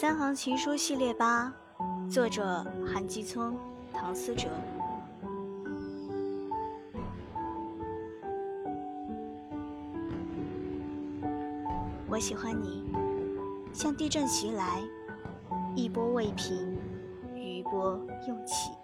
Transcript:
三行情书系列八作者韩继聪唐思哲。我喜欢你像地震袭来一波未平余波又起。